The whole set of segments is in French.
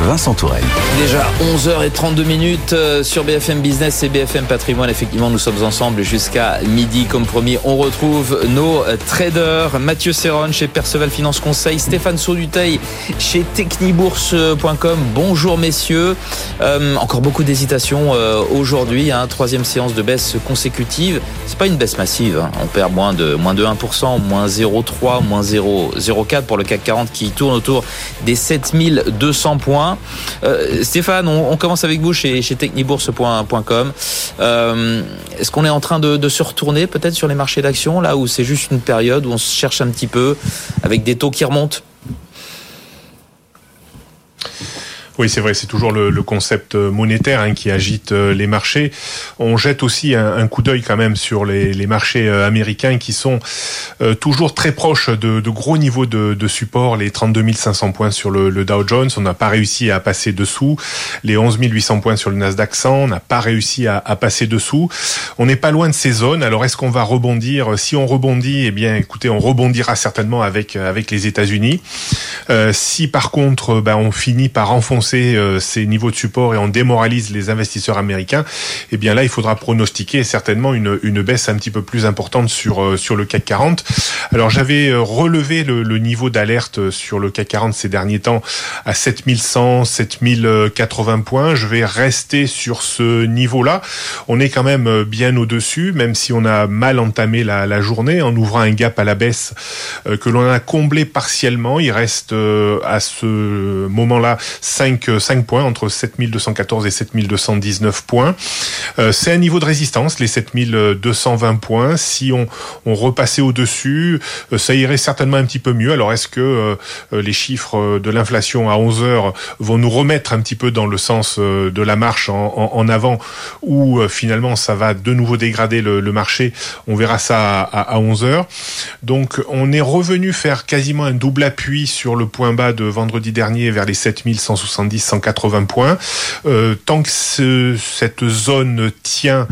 Vincent Tourelle. Déjà 11h32 minutes euh, sur BFM Business et BFM Patrimoine. Effectivement, nous sommes ensemble jusqu'à midi. Comme promis, on retrouve nos euh, traders. Mathieu Serron chez Perceval Finance Conseil, Stéphane Sauduteil chez technibourse.com. Bonjour messieurs. Euh, encore beaucoup d'hésitation aujourd'hui. Hein, troisième séance de baisse consécutive. C'est pas une baisse massive. Hein. On perd moins de, moins de 1%, moins 0,3, moins 0,04 pour le CAC 40 qui tourne autour des 7200 points. Euh, Stéphane, on, commence avec vous chez, technibourse.com. Euh, est-ce qu'on est en train de, de se retourner peut-être sur les marchés d'actions, là où c'est juste une période où on se cherche un petit peu avec des taux qui remontent? Oui, c'est vrai, c'est toujours le, le, concept euh, monétaire hein, qui agite euh, les marchés. On jette aussi un, un coup d'œil quand même sur les, les, marchés euh, américains qui sont toujours très proches de, de gros niveaux de, de, support, les 32 500 points sur le, le Dow Jones, on n'a pas réussi à passer dessous, les 11 800 points sur le Nasdaq 100, on n'a pas réussi à, à, passer dessous. On n'est pas loin de ces zones, alors est-ce qu'on va rebondir? Si on rebondit, eh bien écoutez, on rebondira certainement avec, avec les États-Unis. Euh, si par contre ben, on finit par enfoncer euh, ces niveaux de support et on démoralise les investisseurs américains, eh bien là, il faudra pronostiquer certainement une, baisse un petit peu plus importante sur, euh, sur le CAC 40. Alors j'avais euh, relevé le, le niveau d'alerte sur le CAC 40 ces derniers temps à 7100, 7080 points. Je vais rester sur ce niveau-là. On est quand même bien au-dessus, même si on a mal entamé la, la journée en ouvrant un gap à la baisse que l'on a comblé partiellement. Il reste à ce moment-là 5 5, points, entre 7214 et 7219 points. Euh, c'est un niveau de résistance, les 7220 points. Si on, repassait au-dessus, euh, ça irait certainement un petit peu mieux. Alors est-ce que euh, les chiffres de l'inflation à 11 heures vont nous remettre un petit peu dans le sens de la marche en, avant ou finalement ça va de nouveau dégrader le, marché? On verra ça à, à 11 heures. Donc on est revenu faire quasiment un double appui sur le point bas de vendredi dernier vers les 7170 180 points. Euh, tant que cette zone tient,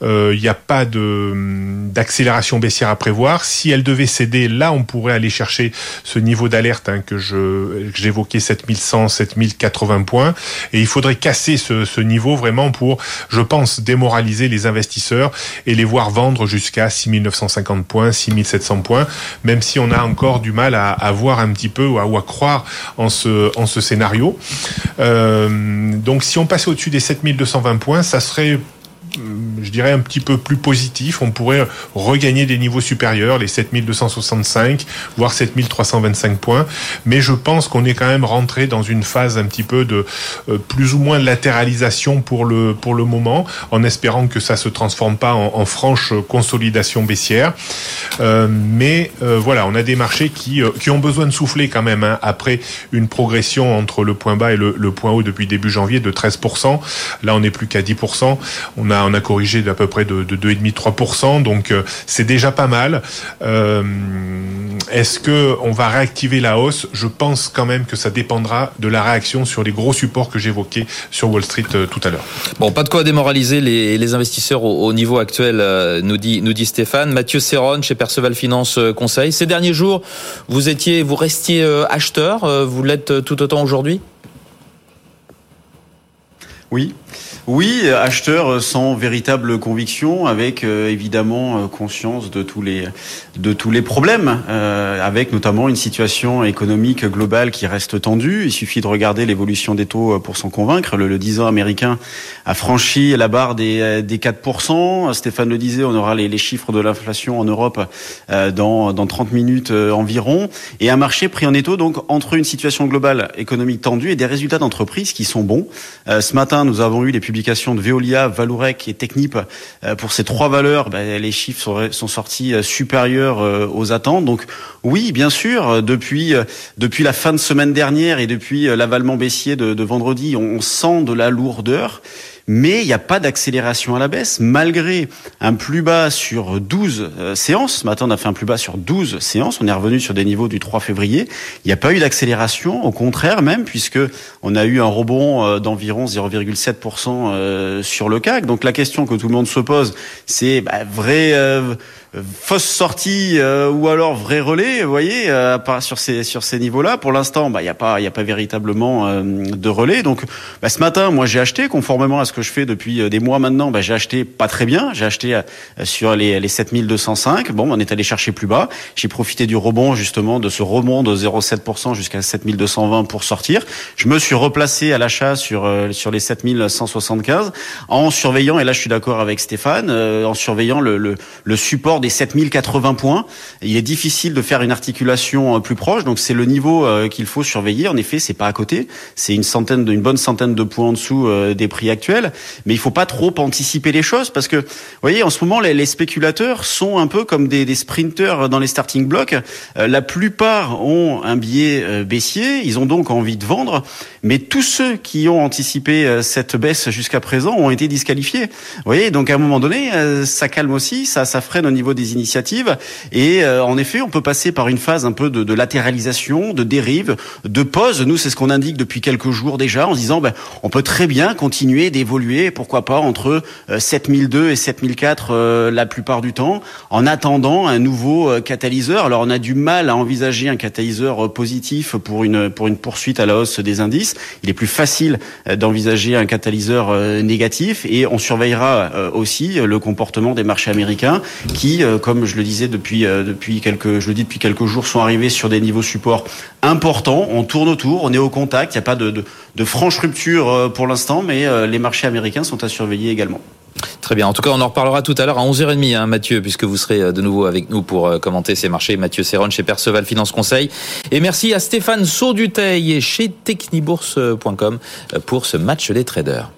il euh, n'y a pas d'accélération baissière à prévoir. Si elle devait céder, là, on pourrait aller chercher ce niveau d'alerte hein, que j'évoquais, 7100, 7080 points. Et il faudrait casser ce, niveau vraiment pour, je pense, démoraliser les investisseurs et les voir vendre jusqu'à 6950 points, 6700 points, même si on a encore du mal à, à voir un petit peu ou à, ou à croire en ce, en ce scénario. Euh, donc si on passait au-dessus des 7220 points, ça serait je dirais, un petit peu plus positif. On pourrait regagner des niveaux supérieurs, les 7265, voire 7325 points. Mais je pense qu'on est quand même rentré dans une phase un petit peu de euh, plus ou moins latéralisation pour le, pour le moment, en espérant que ça se transforme pas en, franche consolidation baissière. Euh, mais euh, voilà, on a des marchés qui, qui ont besoin de souffler quand même, hein, après une progression entre le point bas et le, le point haut depuis début janvier de 13%. Là, on n'est plus qu'à 10%. On a on a corrigé d'à peu près de, de 2,5-3%, donc euh, c'est déjà pas mal. Euh, est-ce que on va réactiver la hausse? Je pense quand même que ça dépendra de la réaction sur les gros supports que j'évoquais sur Wall Street euh, tout à l'heure. Bon, pas de quoi démoraliser les, investisseurs au, niveau actuel, nous dit nous dit Stéphane. Mathieu Serron chez Perceval Finance Conseil. Ces derniers jours, vous étiez, vous restiez acheteur, vous l'êtes tout autant aujourd'hui? Oui, oui, acheteur sans véritable conviction, avec euh, évidemment euh, conscience de tous les de tous les problèmes, euh, avec notamment une situation économique globale qui reste tendue. Il suffit de regarder l'évolution des taux pour s'en convaincre. Le, 10 ans américain a franchi la barre des, des 4%. Stéphane le disait, on aura les, les chiffres de l'inflation en Europe dans, dans 30 minutes environ. Et un marché pris en étau donc entre une situation globale économique tendue et des résultats d'entreprise qui sont bons. ce matin, nous avons eu les publications de Veolia, Valorec et Technip. Euh, pour ces trois valeurs, ben, les chiffres sont sortis euh, supérieurs euh, aux attentes. Donc oui, bien sûr, depuis depuis la fin de semaine dernière et depuis l'avalement baissier de, vendredi, on sent de la lourdeur. Mais il n'y a pas d'accélération à la baisse, malgré un plus bas sur 12 euh, séances. Ce matin, on a fait un plus bas sur 12 séances. On est revenu sur des niveaux du 3 février. Il n'y a pas eu d'accélération, au contraire même, puisque on a eu un rebond euh, d'environ 0,7% sur le CAC. Donc la question que tout le monde se pose, c'est bah, vrai fausse sortie euh, ou alors vrai relais, vous voyez, euh, sur ces sur ces niveaux-là. Pour l'instant, bah il y a pas il y a pas véritablement euh, de relais. Donc bah, ce matin, moi j'ai acheté conformément à ce que je fais depuis euh, des mois maintenant. Bah, j'ai acheté pas très bien. J'ai acheté sur les les 7205. Bon, on est allé chercher plus bas. J'ai profité du rebond justement de ce rebond de 0,7% jusqu'à 7220 pour sortir. Je me suis replacé à l'achat sur sur les 7175 en surveillant et là je suis d'accord avec Stéphane en surveillant le, le, le support des 7080 points. Il est difficile de faire une articulation euh, plus proche, donc c'est le niveau euh, qu'il faut surveiller. En effet, c'est pas à côté, c'est une centaine, une bonne centaine de points en dessous euh, des prix actuels. Mais il faut pas trop anticiper les choses parce que, vous voyez, en ce moment, les, spéculateurs sont un peu comme des, des sprinters dans les starting blocks. La plupart ont un biais baissier, ils ont donc envie de vendre, mais tous ceux qui ont anticipé cette baisse jusqu'à présent ont été disqualifiés. Vous voyez, donc à un moment donné, ça calme aussi, ça, ça freine au niveau des initiatives. Et euh, en effet, on peut passer par une phase un peu de, de latéralisation, de dérive, de pause. Nous, c'est ce qu'on indique depuis quelques jours déjà, en se disant, ben, on peut très bien continuer d'évoluer, pourquoi pas, entre 7002 euh, et 7004 euh, la plupart du temps, en attendant un nouveau catalyseur. Alors, on a du mal à envisager un catalyseur positif pour une pour une poursuite à la hausse des indices. Il est plus facile d'envisager un catalyseur négatif et on surveillera aussi le comportement des marchés américains qui euh, comme je le disais depuis euh, quelques je le dis depuis quelques jours, sont arrivés sur des niveaux support importants. On tourne autour, on est au contact. Il n'y a pas de, de franche rupture euh, pour l'instant, mais les marchés américains sont à surveiller également. Très bien. En tout cas, on en reparlera tout à l'heure à 11h30, hein, Mathieu, puisque vous serez de nouveau avec nous pour commenter ces marchés. Mathieu Serron chez Perceval Finance Conseil. Et merci à Stéphane Sauduteil chez technibourse.com pour ce match des traders.